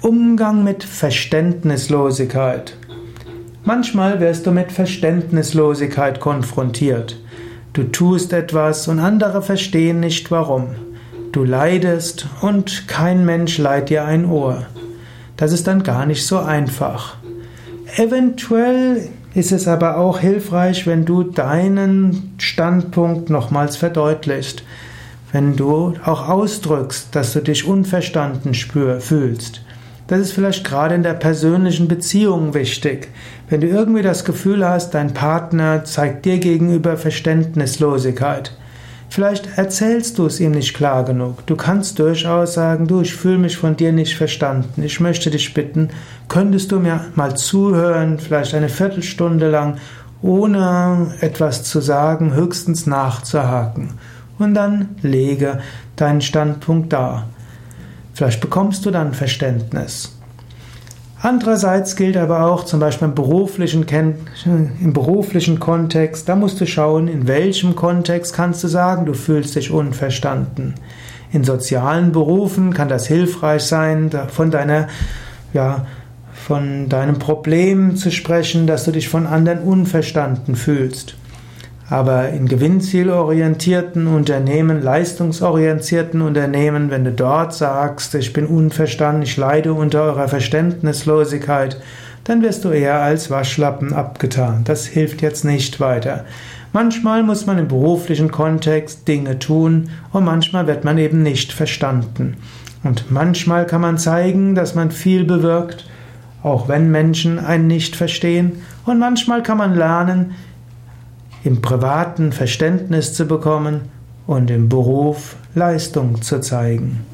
Umgang mit Verständnislosigkeit. Manchmal wirst du mit Verständnislosigkeit konfrontiert. Du tust etwas und andere verstehen nicht warum. Du leidest und kein Mensch leiht dir ein Ohr. Das ist dann gar nicht so einfach. Eventuell ist es aber auch hilfreich, wenn du deinen Standpunkt nochmals verdeutlichst, wenn du auch ausdrückst, dass du dich unverstanden spür, fühlst. Das ist vielleicht gerade in der persönlichen Beziehung wichtig. Wenn du irgendwie das Gefühl hast, dein Partner zeigt dir gegenüber Verständnislosigkeit. Vielleicht erzählst du es ihm nicht klar genug. Du kannst durchaus sagen, du, ich fühle mich von dir nicht verstanden. Ich möchte dich bitten, könntest du mir mal zuhören, vielleicht eine Viertelstunde lang, ohne etwas zu sagen, höchstens nachzuhaken. Und dann lege deinen Standpunkt dar. Vielleicht bekommst du dann Verständnis. Andererseits gilt aber auch zum Beispiel im beruflichen, im beruflichen Kontext, da musst du schauen, in welchem Kontext kannst du sagen, du fühlst dich unverstanden. In sozialen Berufen kann das hilfreich sein, von deiner, ja, von deinem Problem zu sprechen, dass du dich von anderen unverstanden fühlst. Aber in gewinnzielorientierten Unternehmen, leistungsorientierten Unternehmen, wenn du dort sagst, ich bin unverstanden, ich leide unter eurer Verständnislosigkeit, dann wirst du eher als Waschlappen abgetan. Das hilft jetzt nicht weiter. Manchmal muss man im beruflichen Kontext Dinge tun und manchmal wird man eben nicht verstanden. Und manchmal kann man zeigen, dass man viel bewirkt, auch wenn Menschen einen nicht verstehen. Und manchmal kann man lernen, im privaten Verständnis zu bekommen und im Beruf Leistung zu zeigen.